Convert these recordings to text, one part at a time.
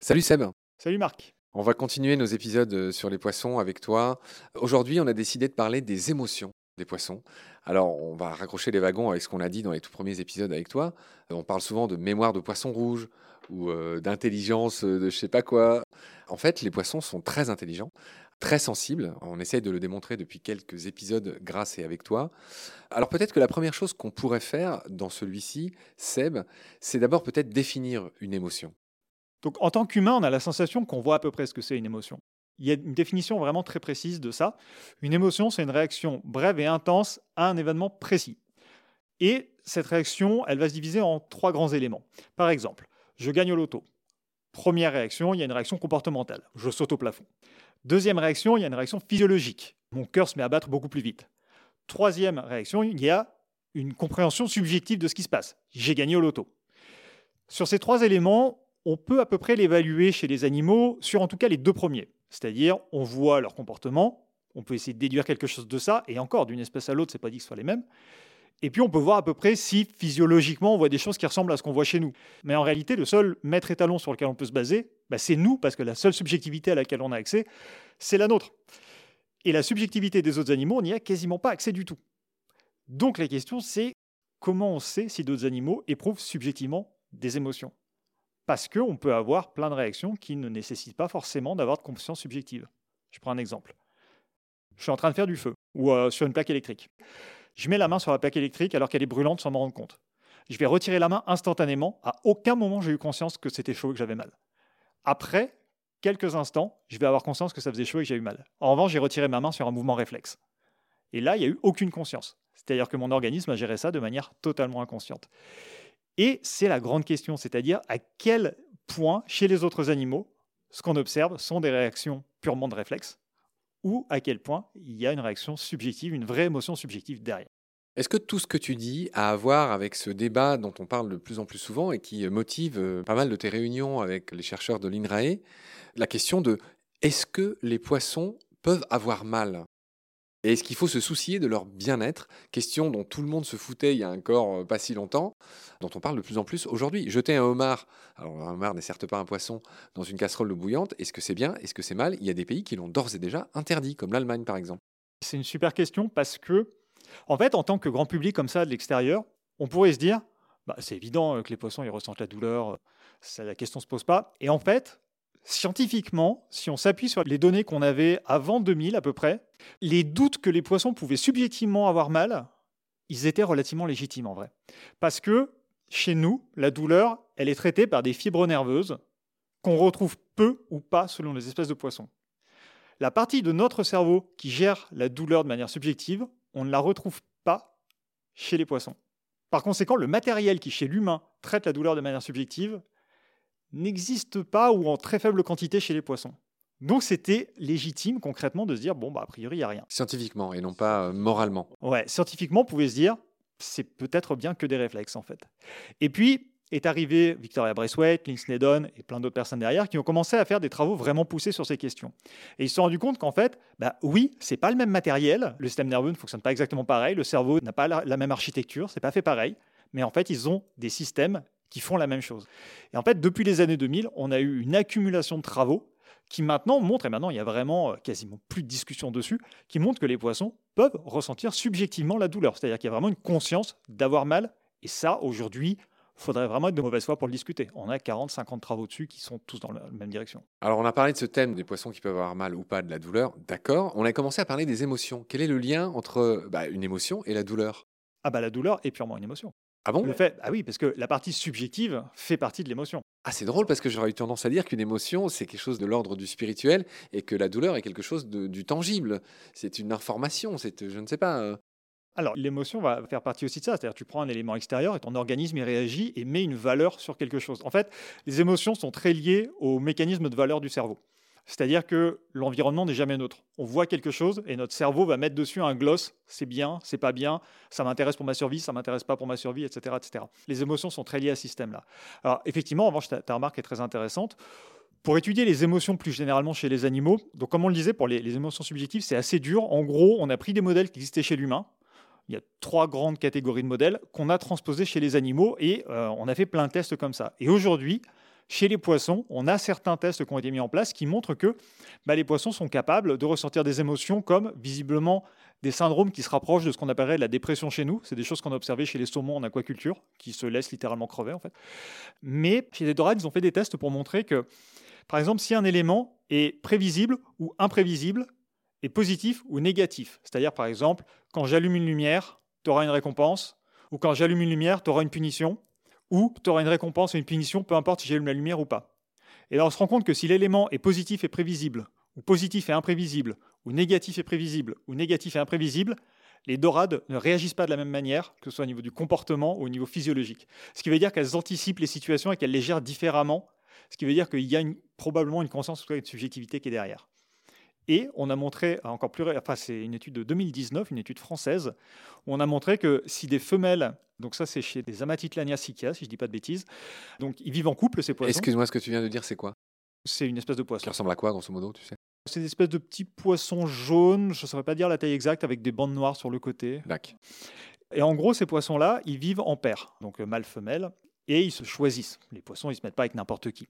Salut Seb. Salut Marc. On va continuer nos épisodes euh, sur les poissons avec toi. Aujourd'hui, on a décidé de parler des émotions des poissons. Alors, on va raccrocher les wagons avec ce qu'on a dit dans les tout premiers épisodes avec toi. Euh, On parle souvent de mémoire de poisson rouge ou euh, d'intelligence de je sais pas quoi. En fait, les poissons sont très intelligents, très sensibles. On essaye de le démontrer depuis quelques épisodes grâce et avec toi. Alors, peut-être que la première chose qu'on pourrait faire dans celui-ci, Seb, c'est d'abord peut-être définir une émotion. Donc en tant qu'humain, on a la sensation qu'on voit à peu près ce que c'est une émotion. Il y a une définition vraiment très précise de ça. Une émotion, c'est une réaction brève et intense à un événement précis. Et cette réaction, elle va se diviser en trois grands éléments. Par exemple, je gagne au loto. Première réaction, il y a une réaction comportementale. Je saute au plafond. Deuxième réaction, il y a une réaction physiologique. Mon cœur se met à battre beaucoup plus vite. Troisième réaction, il y a une compréhension subjective de ce qui se passe. J'ai gagné au loto. Sur ces trois éléments, on peut à peu près l'évaluer chez les animaux sur en tout cas les deux premiers. C'est-à-dire, on voit leur comportement, on peut essayer de déduire quelque chose de ça, et encore, d'une espèce à l'autre, c'est pas dit que ce soit les mêmes. Et puis on peut voir à peu près si physiologiquement on voit des choses qui ressemblent à ce qu'on voit chez nous. Mais en réalité, le seul maître étalon sur lequel on peut se baser, bah, c'est nous, parce que la seule subjectivité à laquelle on a accès, c'est la nôtre. Et la subjectivité des autres animaux, on n'y a quasiment pas accès du tout. Donc la question, c'est comment on sait si d'autres animaux éprouvent subjectivement des émotions? Parce qu'on peut avoir plein de réactions qui ne nécessitent pas forcément d'avoir de conscience subjective. Je prends un exemple. Je suis en train de faire du feu, ou euh, sur une plaque électrique. Je mets la main sur la plaque électrique alors qu'elle est brûlante sans m'en rendre compte. Je vais retirer la main instantanément. À aucun moment j'ai eu conscience que c'était chaud et que j'avais mal. Après quelques instants, je vais avoir conscience que ça faisait chaud et que j'ai eu mal. En revanche, j'ai retiré ma main sur un mouvement réflexe. Et là, il n'y a eu aucune conscience. C'est-à-dire que mon organisme a géré ça de manière totalement inconsciente. Et c'est la grande question, c'est-à-dire à quel point chez les autres animaux, ce qu'on observe sont des réactions purement de réflexe, ou à quel point il y a une réaction subjective, une vraie émotion subjective derrière. Est-ce que tout ce que tu dis a à voir avec ce débat dont on parle de plus en plus souvent et qui motive euh, pas mal de tes réunions avec les chercheurs de l'INRAE, la question de est-ce que les poissons peuvent avoir mal? Et est-ce qu'il faut se soucier de leur bien-être? Question dont tout le monde se foutait il y a encore euh, pas si longtemps, dont on parle de plus en plus aujourd'hui. Jeter un homard, alors un homard n'est certes pas un poisson, dans une casserole bouillante, est-ce que c'est bien? Est-ce que c'est mal? Il y a des pays qui l'ont d'ores et déjà interdit, comme l'Allemagne par exemple. C'est une super question parce que, en fait, en tant que grand public comme ça de l'extérieur, on pourrait se dire, bah, c'est évident euh, que les poissons ils ressentent la douleur, ça, la question se pose pas. Et en fait, scientifiquement, si on s'appuie sur les données qu'on avait avant 2000 à peu près, les doutes que les poissons pouvaient subjectivement avoir mal, ils étaient relativement légitimes en vrai. Parce que chez nous, la douleur, elle est traitée par des fibres nerveuses qu'on retrouve peu ou pas selon les espèces de poissons. La partie de notre cerveau qui gère la douleur de manière subjective, on ne la retrouve pas chez les poissons. Par conséquent, le matériel qui chez l'humain traite la douleur de manière subjective n'existe pas ou en très faible quantité chez les poissons. Donc c'était légitime concrètement de se dire, bon, bah, a priori, il n'y a rien. Scientifiquement et non pas euh, moralement. Ouais, scientifiquement, on pouvait se dire, c'est peut-être bien que des réflexes en fait. Et puis est arrivé Victoria Braithwaite, Lynn Snedon et plein d'autres personnes derrière qui ont commencé à faire des travaux vraiment poussés sur ces questions. Et ils se sont rendus compte qu'en fait, bah oui, c'est pas le même matériel, le système nerveux ne fonctionne pas exactement pareil, le cerveau n'a pas la, la même architecture, c'est pas fait pareil, mais en fait, ils ont des systèmes qui font la même chose. Et en fait, depuis les années 2000, on a eu une accumulation de travaux qui maintenant montrent, et maintenant il y a vraiment euh, quasiment plus de discussion dessus, qui montrent que les poissons peuvent ressentir subjectivement la douleur. C'est-à-dire qu'il y a vraiment une conscience d'avoir mal. Et ça, aujourd'hui, faudrait vraiment être de mauvaise foi pour le discuter. On a 40, 50 travaux dessus qui sont tous dans la même direction. Alors, on a parlé de ce thème des poissons qui peuvent avoir mal ou pas de la douleur. D'accord. On a commencé à parler des émotions. Quel est le lien entre bah, une émotion et la douleur? Ah, bah la douleur est purement une émotion. Ah bon? Le fait, ah oui, parce que la partie subjective fait partie de l'émotion. Ah, c'est drôle parce que j'aurais eu tendance à dire qu'une émotion, c'est quelque chose de l'ordre du spirituel et que la douleur est quelque chose de, du tangible. C'est une information, c'est, je ne sais pas. Alors, l'émotion va faire partie aussi de ça. C'est-à-dire, tu prends un élément extérieur et ton organisme y réagit et met une valeur sur quelque chose. En fait, les émotions sont très liées au mécanisme de valeur du cerveau. C'est-à-dire que l'environnement n'est jamais neutre. On voit quelque chose et notre cerveau va mettre dessus un gloss, c'est bien, c'est pas bien, ça m'intéresse pour ma survie, ça m'intéresse pas pour ma survie, etc., etc. Les émotions sont très liées à ce système-là. Alors effectivement, en revanche, ta, remarque est très intéressante. Pour étudier les émotions plus généralement chez les animaux, donc comme on le disait, pour les émotions subjectives, c'est assez dur. En gros, on a pris des modèles qui existaient chez l'humain. Il y a trois grandes catégories de modèles qu'on a transposés chez les animaux et euh, on a fait plein de tests comme ça. Et aujourd'hui, chez les poissons, on a certains tests qui ont été mis en place qui montrent que bah, les poissons sont capables de ressortir des émotions comme visiblement des syndromes qui se rapprochent de ce qu'on appellerait la dépression chez nous. C'est des choses qu'on a observées chez les saumons en aquaculture, qui se laissent littéralement crever en fait. Mais chez les dorades, ils ont fait des tests pour montrer que, par exemple, si un élément est prévisible ou imprévisible, est positif ou négatif. C'est-à-dire, par exemple, quand j'allume une lumière, tu auras une récompense, ou quand j'allume une lumière, tu auras une punition, ou tu auras une récompense et une punition, peu importe si j'allume la lumière ou pas. Et là, on se rend compte que si l'élément est positif et prévisible, ou positif et imprévisible, ou négatif et prévisible, ou négatif et imprévisible, les dorades ne réagissent pas de la même manière, que ce soit au niveau du comportement ou au niveau physiologique. Ce qui veut dire qu'elles anticipent les situations et qu'elles les gèrent différemment, ce qui veut dire qu'il y a probablement une conscience ou une subjectivité qui est derrière. Et on a montré, encore plus, enfin c'est une étude de 2019, une étude française, où on a montré que si des femelles, donc ça c'est chez des Amatitlania sikia, si je ne dis pas de bêtises, donc ils vivent en couple ces poissons. Excuse-moi, ce que tu viens de dire, c'est quoi? C'est une espèce de poisson. Qui ressemble à quoi, grosso modo, tu sais? C'est des espèces de petits poissons jaunes, je ne saurais pas dire la taille exacte, avec des bandes noires sur le côté. D'accord. Et en gros, ces poissons-là, ils vivent en paire, donc euh, mâle-femelle, et ils se choisissent. Les poissons, ils ne se mettent pas avec n'importe qui.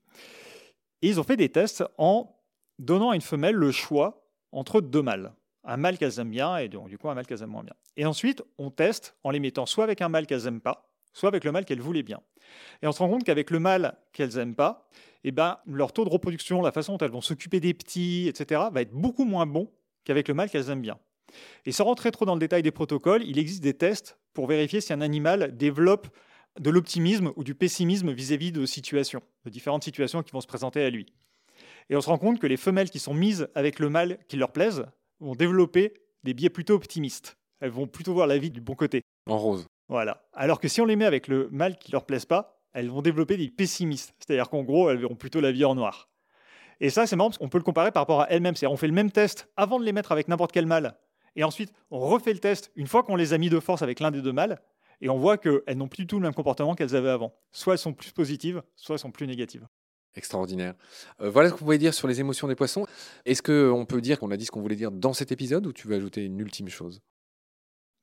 Et ils ont fait des tests en donnant à une femelle le choix entre deux mâles. Un mâle qu'elles aiment bien et donc, du coup un mâle qu'elles aiment moins bien. Et ensuite, on teste en les mettant soit avec un mâle qu'elles n'aiment pas, soit avec le mâle qu'elles voulaient bien. Et on se rend compte qu'avec le mâle qu'elles n'aiment pas, eh ben, leur taux de reproduction, la façon dont elles vont s'occuper des petits, etc., va être beaucoup moins bon qu'avec le mâle qu'elles aiment bien. Et sans rentrer trop dans le détail des protocoles, il existe des tests pour vérifier si un animal développe de l'optimisme ou du pessimisme vis-à-vis de situations, de différentes situations qui vont se présenter à lui. Et on se rend compte que les femelles qui sont mises avec le mâle qui leur plaise vont développer des biais plutôt optimistes. Elles vont plutôt voir la vie du bon côté. En rose. Voilà. Alors que si on les met avec le mâle qui leur plaise pas, elles vont développer des pessimistes. C'est-à-dire qu'en gros, elles verront plutôt la vie en noir. Et ça, c'est marrant parce qu'on peut le comparer par rapport à elles-mêmes. C'est-à-dire, on fait le même test avant de les mettre avec n'importe quel mâle. Et ensuite, on refait le test une fois qu'on les a mis de force avec l'un des deux mâles. Et on voit qu'elles n'ont plus du tout le même comportement qu'elles avaient avant. Soit elles sont plus positives, soit elles sont plus négatives. Extraordinaire. Euh, voilà ce qu'on pouvait dire sur les émotions des poissons. Est-ce qu'on peut dire qu'on a dit ce qu'on voulait dire dans cet épisode ou tu veux ajouter une ultime chose?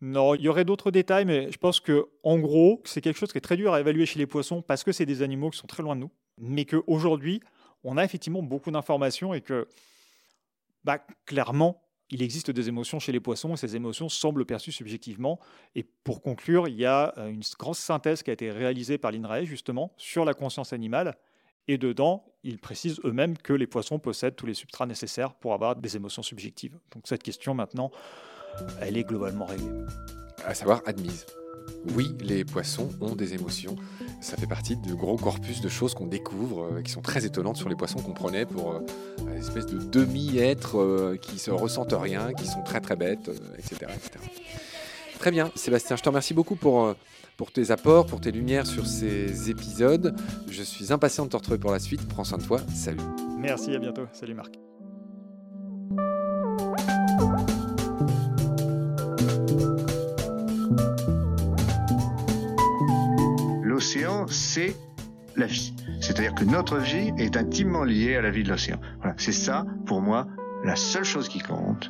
Non, il y aurait d'autres détails, mais je pense que en gros, c'est quelque chose qui est très dur à évaluer chez les poissons parce que c'est des animaux qui sont très loin de nous, mais qu'aujourd'hui, on a effectivement beaucoup d'informations et que, bah, clairement, il existe des émotions chez les poissons et ces émotions semblent perçues subjectivement. Et pour conclure, il y a euh, une grosse synthèse qui a été réalisée par l'INRAE justement sur la conscience animale et dedans, ils précisent eux-mêmes que les poissons possèdent tous les substrats nécessaires pour avoir des émotions subjectives. Donc cette question maintenant, elle est globalement réglée. À savoir admise. Oui, les poissons ont des émotions. Ça fait partie du gros corpus de choses qu'on découvre, euh, qui sont très étonnantes sur les poissons qu'on prenait pour euh, une espèce de demi-êtres euh, qui se ressentent rien, qui sont très très bêtes, etc., etc. Très bien, Sébastien, je te remercie beaucoup pour pour tes apports, pour tes lumières sur ces épisodes. Je suis impatient de te retrouver pour la suite. Prends soin de toi. Salut. Merci, à bientôt. Salut Marc. L'océan, c'est la vie. C'est-à-dire que notre vie est intimement liée à la vie de l'océan. Voilà, c'est ça, pour moi, la seule chose qui compte.